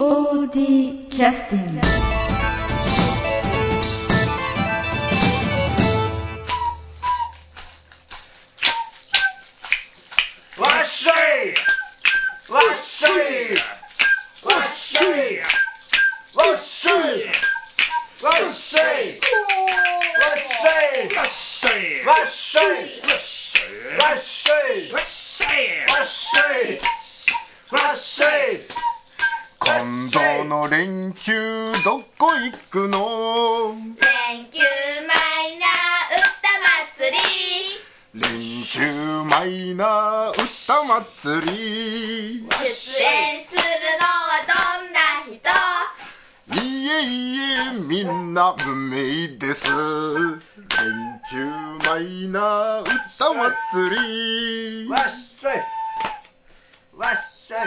POD キャスティングえみんな無名です。連休マイナー歌祭り。わっしょい。わっしょい。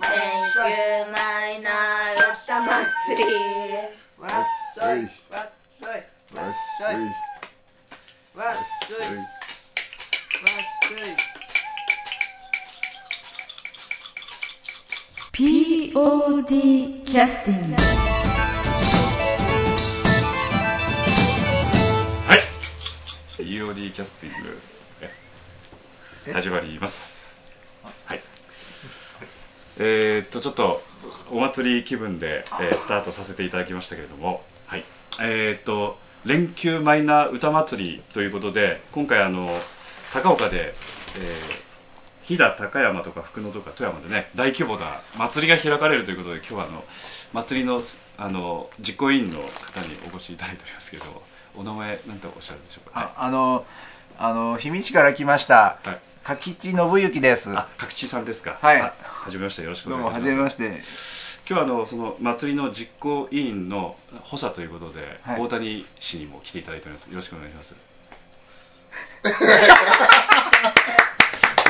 連休マイナー歌祭り。わっしょい。わっしょい。わっしょい。わっしょい。わっしょい。POD キャスティング EOD キャスティングえ？始まります。はい。えー、っとちょっとお祭り気分で、えースタートさせていただきましたけれども。はい。えー、っと連休マイナー歌祭りということで今回あの高岡で、えー飛騨高山とか福野とか富山でね大規模な祭りが開かれるということで今日はあの祭りのすあの実行委員の方にお越しいただいておりますけれどもお名前何とおっしゃるんでしょうか、はいああのあの氷見市から来ましたはい。柿地信之です。あ、角地さんですか？はい。あはじめまして、よろしくおどうも願いします。はじめまして。今日はあのその祭りの実行委員の補佐ということで、はい。大谷氏にも来ていただいております。よろしくお願いします。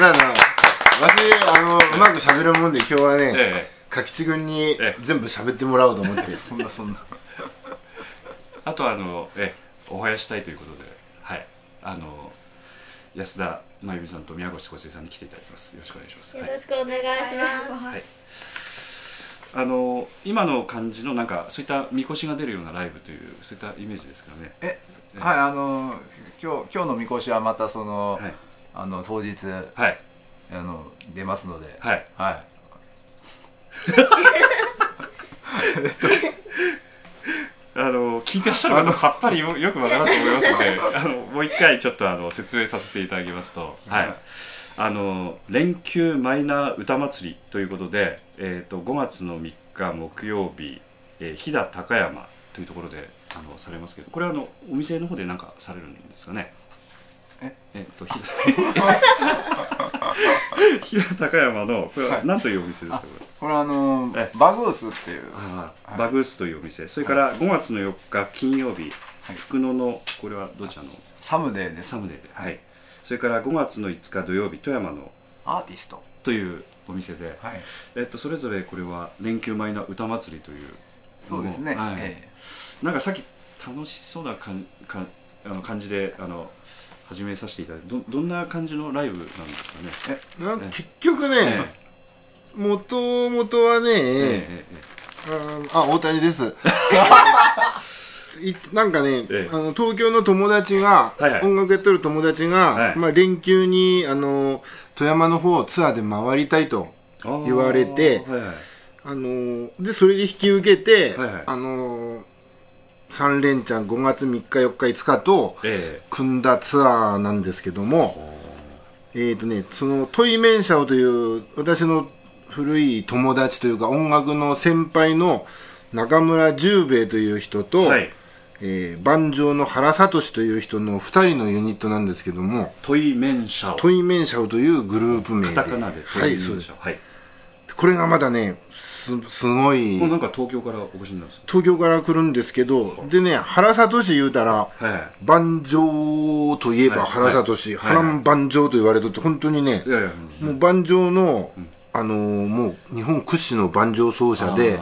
なんだ私あのうまく喋るもんで今日はねえ柿地君にええ。全部喋ってもらおうと思って。そんなそんな。えあとはあのえお囃子したいということで、はい、あの安田真由美さんと宮越小生さんに来ていただきます。よろしくお願いします。よろしくお願いします、あの今の感じのなんかそういったみこしが出るようなライブというそういったイメージですかね。えはいあの今日今日のみこしはまたその、はいあの当日はいあの出ますのではい。はいあの聞いてらっしゃる方さっぱりよよくわからんと思いますので あのもう一回ちょっとあの説明させていただきますと、はい、あの連休マイナー歌祭りということで、えー、と5月の3日木曜日、えー飛騨高山というところであのされますけどこれはあのお店の方で何かされるんですかね？え？えっと飛騨 飛騨高山のこれは何というお店ですか？これこれあのえバグースっていう。あーバグースというお店。それから5月の4日金曜日、はい。福野のこれはどちらの？サムデーです。サムデーで、はい、それから5月の5日土曜日富山のアーティスト。というお店で、はい。えっと、それぞれこれは連休前の歌祭りという。そうですね、はい。え。なんかさっき楽しそうなかんかんあの感じであの始めさせていただいてどどんな感じのライブなんですかね？な結局ねもともとはね、ええええああ大谷です。い なんかね、ええ。あの東京の友達が、はいはい。音楽やってる友達が、はい。まあ、連休にあの富山の方をツアーで回りたいと言われてはいはい。あのでそれで引き受けて、はいはい。あの3連チャン5月3日4日5日とえ組んだツアーなんですけどもえっ、とねそのトイメンシャオという私の古い友達というか音楽の先輩の中村十兵衛という人と、えはい。えー、万丈の原聡という人の2人のユニットなんですけどもトイメンシャオ。トイメンシャオというグループ名で。カタカナでトイはいそうです。はい。これがまだねすすごい。これなんか東京からお越しになるんですか？東京から来るんですけどでね原聡言うたらはい。万丈といえばはい。原聡、はい。原万丈と言われとって本当にねもう万丈の、あのーもう日本屈指の万丈奏者で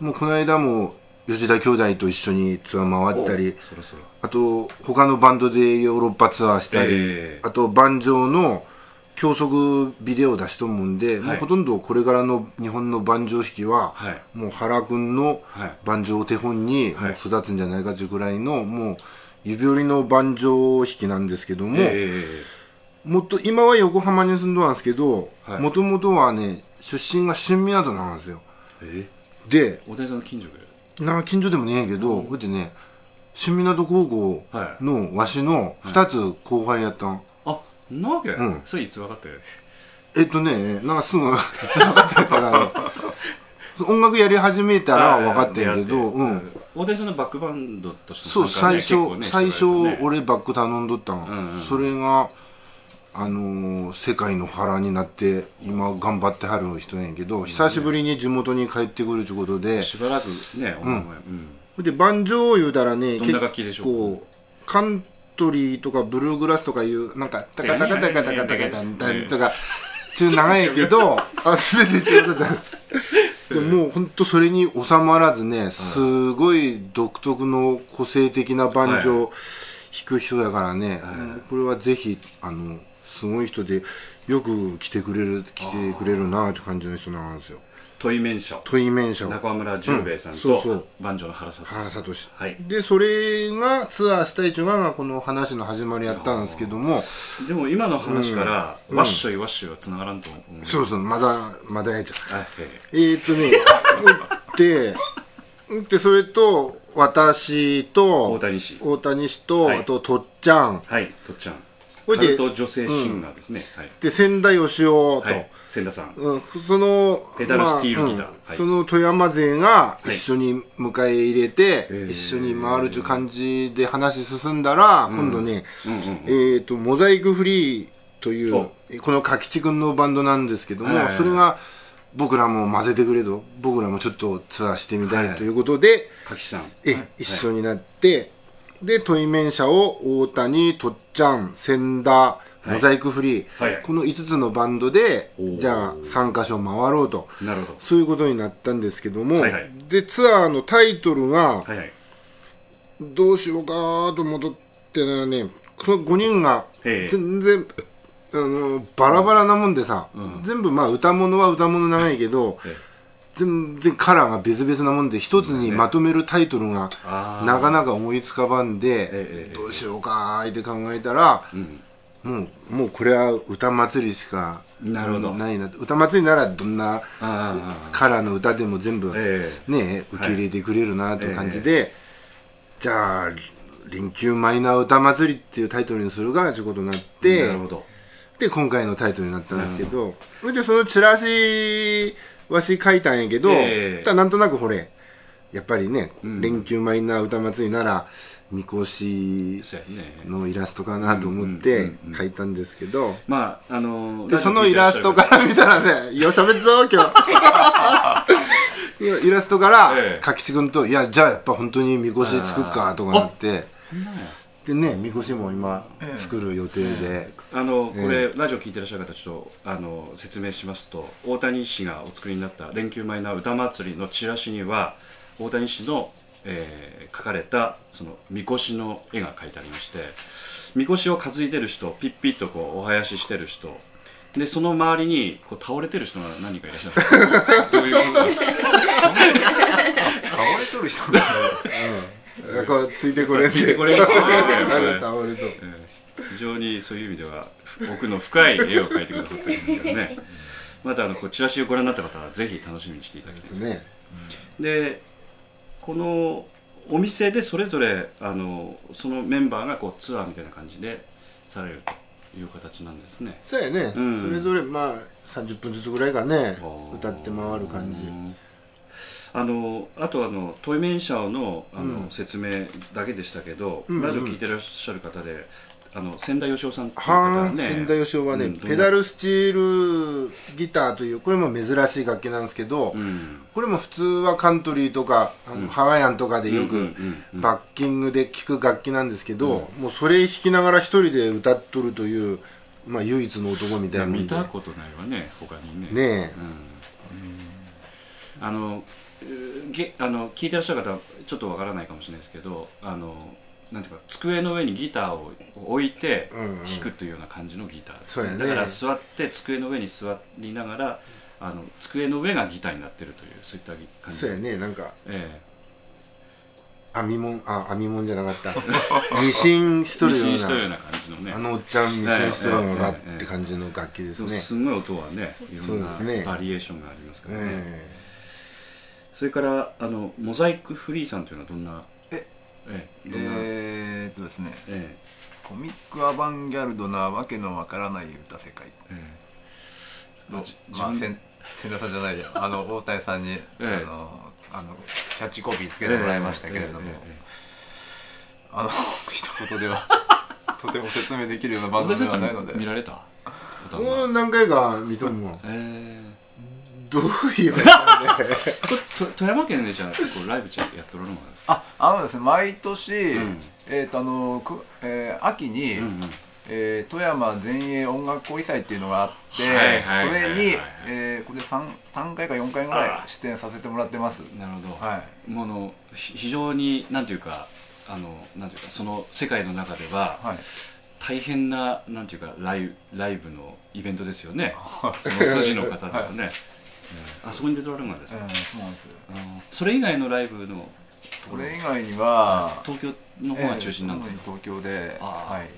もうこの間も吉田兄弟と一緒にツアー回ったりそろそろあと他のバンドでヨーロッパツアーしたり、ええ。あと万丈の教則ビデオ出しと思うんで、もうほとんどこれからの日本の万丈弾きは、はい。もう原君のはい。万丈を手本に育つんじゃないかというぐらいの、もう指折りの万丈弾きなんですけども、えもっと今は横浜に住んどるんですけどはい。もともとはね出身が新港なんですよ。ー、え？で大谷さんの近所で？な近所でもねえけど、こうやってね新港高校のわしの2つ後輩やったん、あんなわけ、うん。それいつ分かったよ？えっとねなんかすぐ分かってたから音楽やり始めたら分かってんけど、うん、大谷さんのバックバンドとしてそう最初、最初俺俺バック頼んどったん、んうんそれがあのー世界の腹になって今頑張ってはる人なんやけど、久しぶりに地元に帰ってくるということで、しばらくね音楽もうん。で万丈言うたらねどんな楽器でしょう。構カントリーとかブルーグラスとかいうなんかタカタカタカタカタカタンタンとか中長いけどあ全て違う。でもうほんとそれに収まらずねすごい独特の個性的な万丈を弾く人だからね、これはぜひあのすごい人でよく来てくれる来てくれるなって感じの人なんですよトイメンシャトイメンシャを中村十兵衛さんうんそうそう。と万丈の原里原聡はい。でそれがツアーしたいというのがこの話の始まりやったんですけども。でも今の話から、ワッショイワッショイはつながらんと思うそうそうまだまだやっちゃうあええー、っとねででそれと私と大谷氏。大谷氏と、はい。あととっちゃん。えはいとっちゃんほいで女性シンガーですね、はい。で千田義雄と、はい。千田さん。うん、そのペダルスティールギター。まあうん。はい。その富山勢が一緒に迎え入れて、えー。一緒に回るという感じで話進んだら、今度ね、えっ、とモザイクフリーというおこの柿地君のバンドなんですけども、はいはいはい。それが僕らも混ぜてくれと。僕らもちょっとツアーしてみたはいはい。いということで、柿さん。え一緒になって、でトイメン社を大谷とっちゃん千田い。モザイクフリー、はい。この5つのバンドでじゃあ3カ所回ろうと。なるほど。そういうことになったんですけども、はいはい。でツアーのタイトルがはいはい。どうしようかと思ってたらねこの5人がええ。全然あのバラバラなもんでさ、全部まあ歌物は歌物長いけど、え全然カラーが別々なもんで一つにまとめるタイトルがなかなか思いつかばんで、ええどうしようかーって考えたら、ん。もうもうこれは歌祭りしかなるほど。ないな。歌祭りならどんなカラーの歌でも全部、えね受け入れてくれるなという感じで、じゃあ「臨休マイナー歌祭り」っていうタイトルにするがということになってで今回のタイトルになったんですけど、それでそのチラシわし書いたんやけど、ええ。ただなんとなくほれ。やっぱりね、連休マイナー歌祭りならみこしのイラストかなと思って書いたんですけど、まああのでそのイラストから見たらね、よしゃべっぞ今日。イラストからええ。柿地君と「いやじゃあやっぱ本当にみこし作っか」とかなってでねみこしも今作る予定で、あのこれ、ラジオ聞いてらっしゃる方ちょっとあの説明しますと大谷氏がお作りになった連休マイナー歌祭りのチラシには大谷氏の、えー描かれたそのみこしの絵が描いてありましてみこしを担いでる人ピッピッとこうお囃子してる人でその周りにこう倒れてる人が何人かいらっしゃるんですか どういうことですか？倒れとる人がこうついてこれんで。ついてこれんで。倒れと非常にそういう意味では奥の深い絵を描いてくださってるんですけどね。またあのこうチラシをご覧になった方はぜひ楽しみにしていただきたいです。ね。でこのお店でそれぞれあのそのメンバーがこうツアーみたいな感じでされるという形なんですね。そうやね、うん。それぞれまあ30分ずつぐらいかね歌って回る感じ。うんあのあとあのトイメンシャオのあの、説明だけでしたけど、んうんラジオ聞いてらっしゃる方であの千田義雄さんっていう方ね。千田義雄はね、うんペダルスチールギターというこれも珍しい楽器なんですけど、うん。これも普通はカントリーとかあの、ハワイアンとかでよくうんうんうんバッキングで聴く楽器なんですけど、もうそれ弾きながら一人で歌っとるという、まあ、唯一の男みたいな見でたことないわね他にねねあのうげあの聞いてらっしゃる方はちょっとわからないかもしれないですけどあのなんていうか机の上にギターを置いて弾くというような感じのギターです、ね。だから座って机の上に座りながらあの机の上がギターになってるというそういった感じ。そうやねなんか。え編み物あ編み物じゃなかった。ミシンしえとるようミシンしたようなな感じのね。あのおっちゃんミシンしとるようなええって感じの楽器ですね。すごい音はねいろんなバリエーションがありますからね、えそれからあのモザイクフリーさんというのはどんなえええどんな、えーっとですね。えコミックアバンギャルドなわけのわからない歌世界。ええ。のまあ千千田さんじゃないや。あの大谷さんに、ええ。あのあのキャッチコピーつけてもらいましたけれども、あの 一言では とても説明できるような番組ではないので。ん見られたえもう何回か見とるもん。ええどういいかね。これと富山県でじゃあ結構ライブちゃんやっておられるのですか？ああのですね毎年、ん。えー、とあのく、えー秋に、うんうん。えー富山前衛音楽交流祭っていうのがあって、はいはいそはいはい。れに、えーこれで 3, 3回か4回ぐらいあ出演させてもらってます。なるほど、はい。ものひ非常になんていうかあのなんていうかその世界の中でははい。大変ななんていうかライライブのイベントですよね。その筋の方ではね、ええあそこに出ておられるんですか、えーそうなんですそれ以外のライブのそれ以外には東京の方が中心なんですか、えー東京ではい。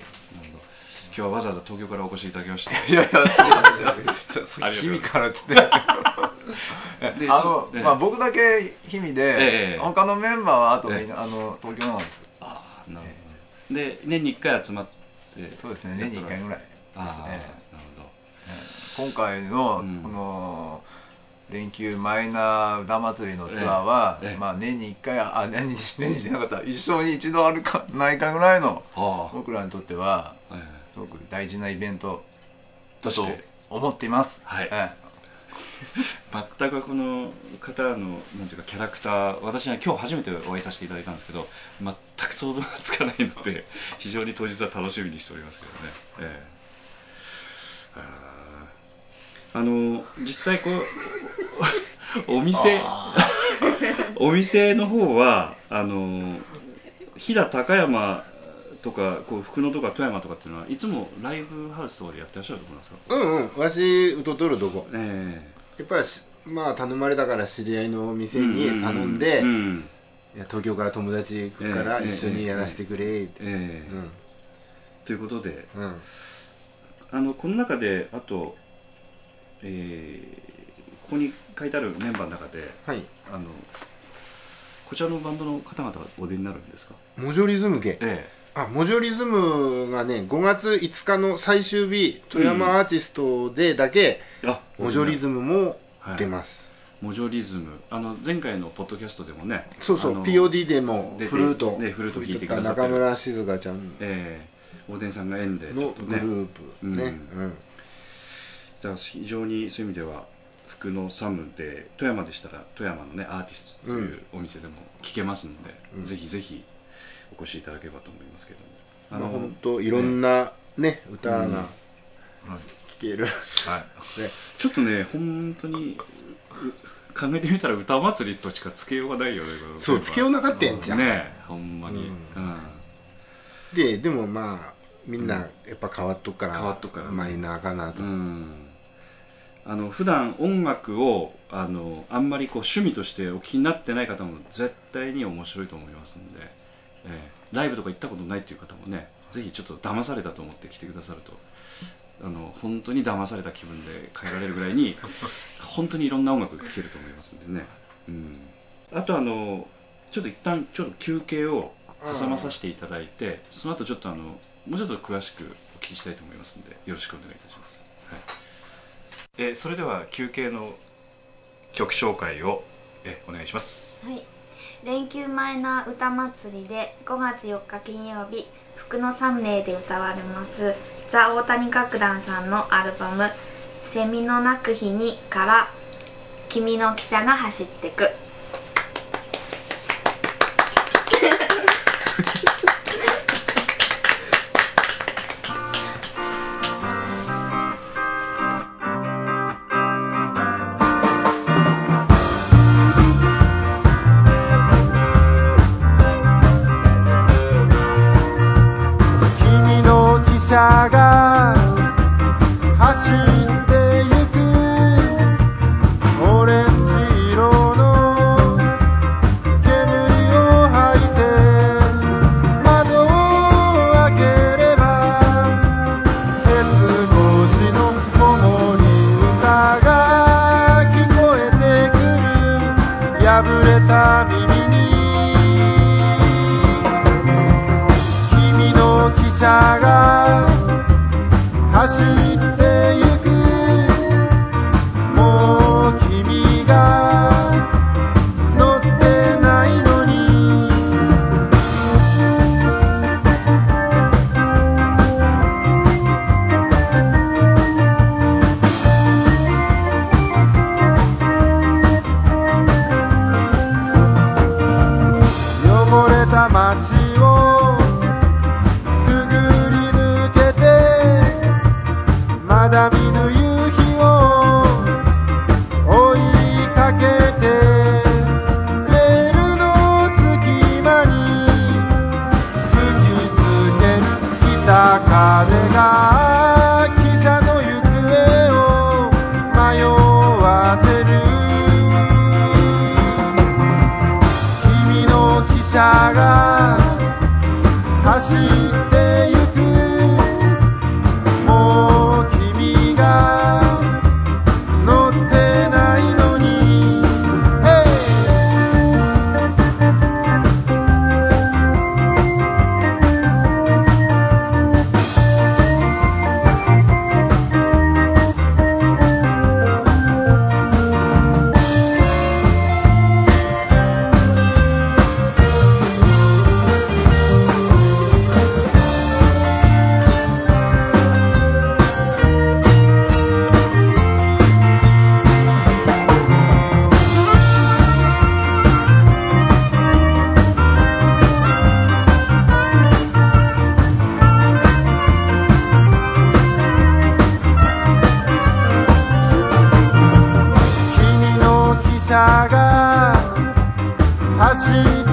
今日はわざわざ東京からお越しいただきまして。いやいやそうなんですよ。からっつって。であのそ、ええ。まあ、僕だけ日々で、ええ他のメンバーはあとみんえ。な、あの東京なんです。ああなるほど。で年に1回集まってそうですね年に1回ぐらいですああなるねほど。今回の、うん。この連休マイナー歌祭りのツアーは、ええ。ええ。まあ年に1回あ年に年にじゃなかった。一生に一度あるかないかぐらいのあ僕らにとってはあ、え。すごく大事なイベントだととして思っています。はい。ええ。全くこの方のなんていうかキャラクター私は今日初めてお会いさせていただいたんですけど全く想像がつかないので 非常に当日は楽しみにしておりますけどね、ええ。あの実際こうお店。お店の方はあの飛騨高山とかこう福野とか富山とかっていうのはいつもライブハウスとかでやってらっしゃるところなんですか？うんうん。わしうととるとこ。えやっぱりしまあ頼まれたから知り合いの店に頼んで、うんうん。いや東京から友達来るからええ一緒にやらせてくれって、ええということでうんうん。あのこの中であと、えーここに書いてあるメンバーの中ではい。あのこちらのバンドの方々はお出になるんですか？モジョリズム系。えあモジョリズムがね5月5日の最終日富山アーティストでだけ、えあモジョリズムもはい。出ます、モジョリズム。あの前回のポッドキャストでもねそうそう POD でもフルートねフルート弾いてくださ中る。村静香ちゃんええ。大伝さんが縁でちょのグループね。うん。うん。だから非常にそういう意味では福のサムで富山でしたら富山のねアーティストというお店でも聞けますので、うん。ぜひぜひお越しいただければと思いますけども。まあ本当いろんなね歌がうん。聴ける、はい。ちょっとね本当にう考えてみたら歌祭りとしかつけようがないよねそうつけようなかったやんじゃん、ねえほんまに、ううんん。ででもまあみんなやっぱ変わっとくから、変わっとくからね。マイナーかなと、うんあの普段音楽をあのあんまりこう趣味としてお気になってない方も絶対に面白いと思いますんで、ええライブとか行ったことないっていう方もねぜひちょっと騙されたと思って来てくださるとあの本当に騙された気分で帰られるぐらいに 本当にいろんな音楽が聴けると思いますんでね、うん、あとあのちょっと一旦ちょっと休憩を挟まさせていただいてその後ちょっとあのもうちょっと詳しくお聞きしたいと思いますのでよろしくお願いいたします、はいえーそれでは休憩の曲紹介をえお願いします。はい、連休前の歌祭りで5月4日金曜日福のサムネイで歌われますザ・大谷楽団さんのアルバム「セミの鳴く日に」から「君の汽車が走ってく」「走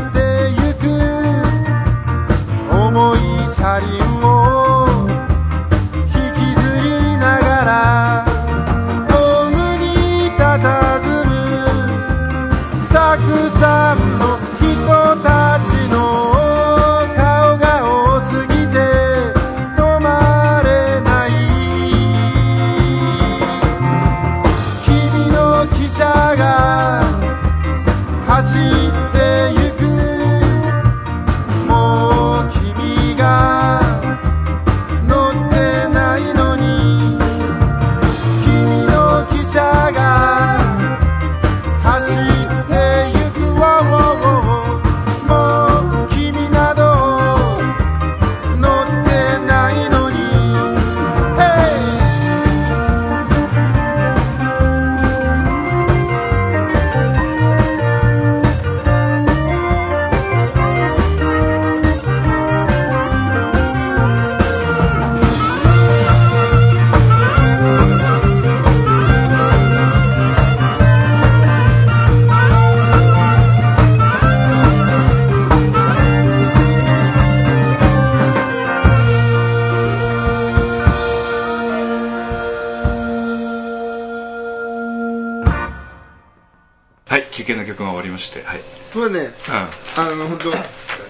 ましてはい。まあねあの本当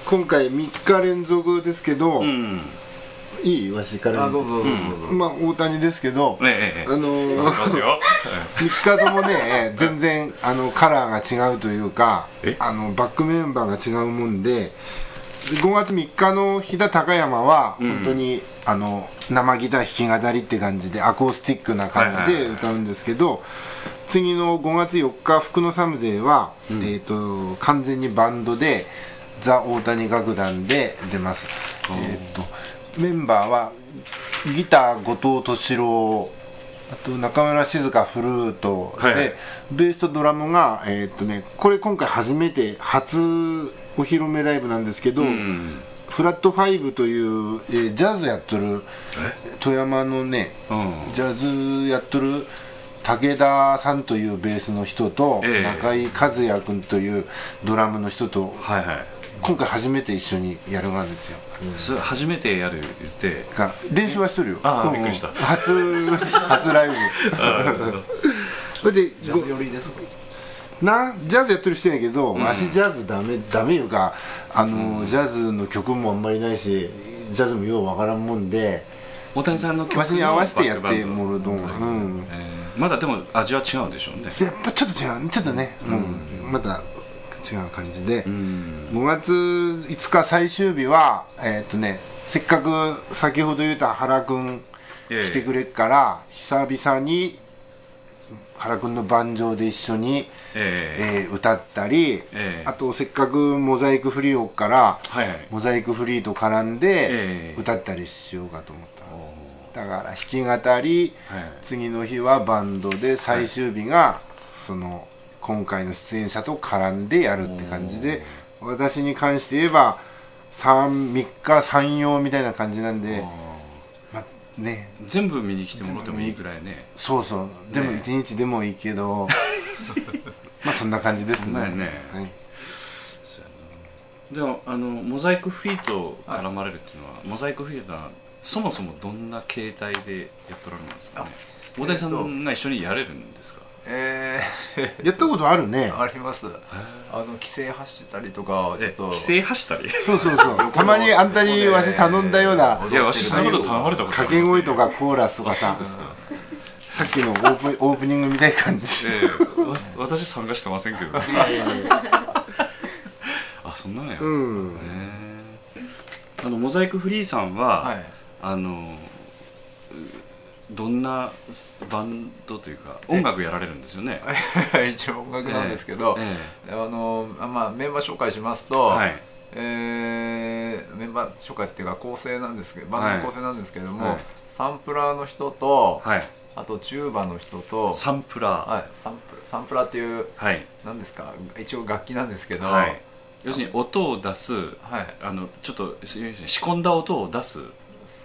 今回3日連続ですけど、うんいいわしからあどうぞどうぞどうぞ。まあ大谷ですけど、ねあのーいきますよ。3日ともね全然あのカラーが違うというかえ？あのバックメンバーが違うもんで5月3日の飛騨高山は本当に、あの生ギター弾き語りって感じでアコースティックな感じで歌うんですけど、次の5月4日福のサムデーは、えー、と完全にバンドでザ・大谷楽団で出ます、えー、とメンバーはギター後藤敏郎あと中村静香フルートで、はいはい。ベースとドラムがえーっとねこれ今回初めて初お披露目ライブなんですけど、うん。フラットファイブという、えージャズやっとる富山のねうん。ジャズやっとる武田さんというベースの人と、ええ。中井和也君というドラムの人とはいはい。今回初めて一緒にやるがんですよ、それ初めてやる言って。が練習はしとるよ。ああうん。びっくりした。初 初ライブ。それでジャズ寄りですか？なジャズやってる人やけど、わしジャズダメダメいうかあの、ジャズの曲もあんまりないしジャズもようわからんもんで大谷さんの曲のわしに合わせてやってもらうと思う。うんえーまだでも味は違うんでしょうね。やっぱちょっと違う。ちょっとね、うん。また違う感じで、うん。5月5日最終日はえーっとねせっかく先ほど言った原くん来てくれっから、久々に原くんの盤上で一緒に、ええ。えー歌ったり、ええ。あとせっかくモザイクフリーをからはいはい。モザイクフリーと絡んえでえ歌ったりしようかと思ったんです、だから弾き語り、はい。次の日はバンドで最終日がその今回の出演者と絡んでやるって感じで私に関して言えば 3, 3日3曜みたいな感じなんでまあね。全部見に来てもらってもいいぐらいね。そうそう。でもね。1日でもいいけど まあそんな感じですね。まあね。はい。でもあのモザイクフリーと絡まれるっていうのは、モザイクフリーとはそもそもどんな形態でやっとられるんですかね？大谷さんが一緒にやれるんですか、え やったことあるね。ー、あります。あの規制走ったりとかちょっと。え規制走ったり？そうそうそう。たまにあんたにわし頼んだような。いやわしそんなこと頼まれたこと掛け声とかコーラスとかさ。さっきのオープオープニングみたいな感じ。ええわ私参加してませんけどあそんなのや、うんへえあのモザイクフリーさんは、はいあのうどんなバンドというか音楽やられるんですよね。一応音楽なんですけど、えあのあまあ、メンバー紹介しますと、はい。えーメンバー紹介っていうか構成なんですけどバンドの構成なんですけども、はい。サンプラーの人と、はい。あとチューバの人とサンプラー。はい、サンプサンプラーっていうはい、何ですか一応楽器なんですけど、はい、要するに音を出すはい。あのちょっと仕込んだ音を出す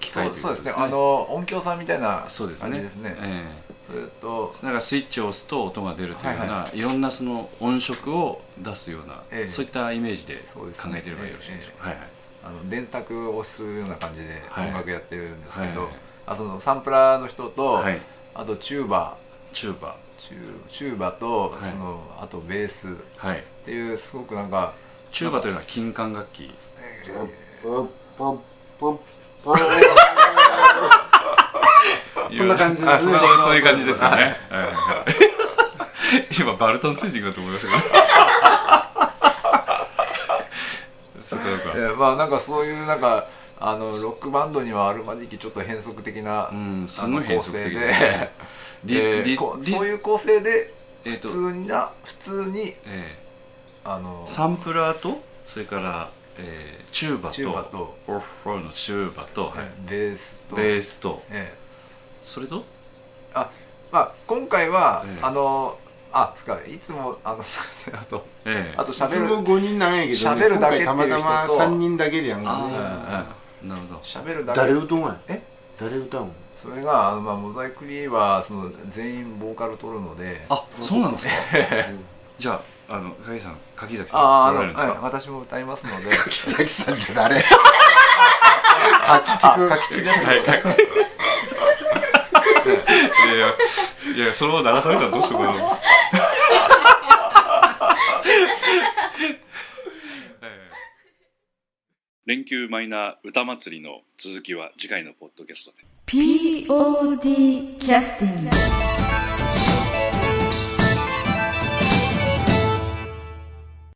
機械ということですね。そうそうですね。あの音響さんみたいなそうですね。感じですね。えとえなんかスイッチを押すと音が出るというような、はいい。ろんなその音色を出すような、ええ。そういったイメージで考えてればよろしいでしょうか、はいはい。あの電卓を押すような感じではい。音楽やってるんですけど、はいあそのサンプラーの人と、はい。あとチューバチューバー。チューチューバと、はい。そのあとベース。っはい。ていうすごくなんかチューバというのは金管楽器。ポッポッポッポッ こんな感じあですねそういう感じですよね、今バルタン星人かと思いましたけど。まあなんかそういうなんかあのロックバンドにはあるまじきちょっと変則的な、うんすごい変則的構成で。でそういう構成で普通にな、普通にええあのサンプラーとそれから、えーチューバとチューバと。オフォーのチューバと、はい。ベースと。ベースと。ええ。それと？あまあ今回は、ええ。あのあすかい。つもあのすいません。あとええ。あと喋る。いつも5人なんやけど、喋るだけっていう人と。今回たまたま3人だけでやんかね。なるほど。喋るだけ。誰歌うんやえ？誰歌うんそれがあの、まあ、モザイクリーはその全員ボーカル取るので。あそうなんですか。じゃああの鍵さん柿崎さんああ取られるんですか、はい、私も歌いますので。木崎さんじゃ誰？柿地君柿地ですはい。はいいやいやいやそのまま流されたらどうしようかな。連休マイナー歌祭りの続きは次回のポッドキャストで。POD キャスティング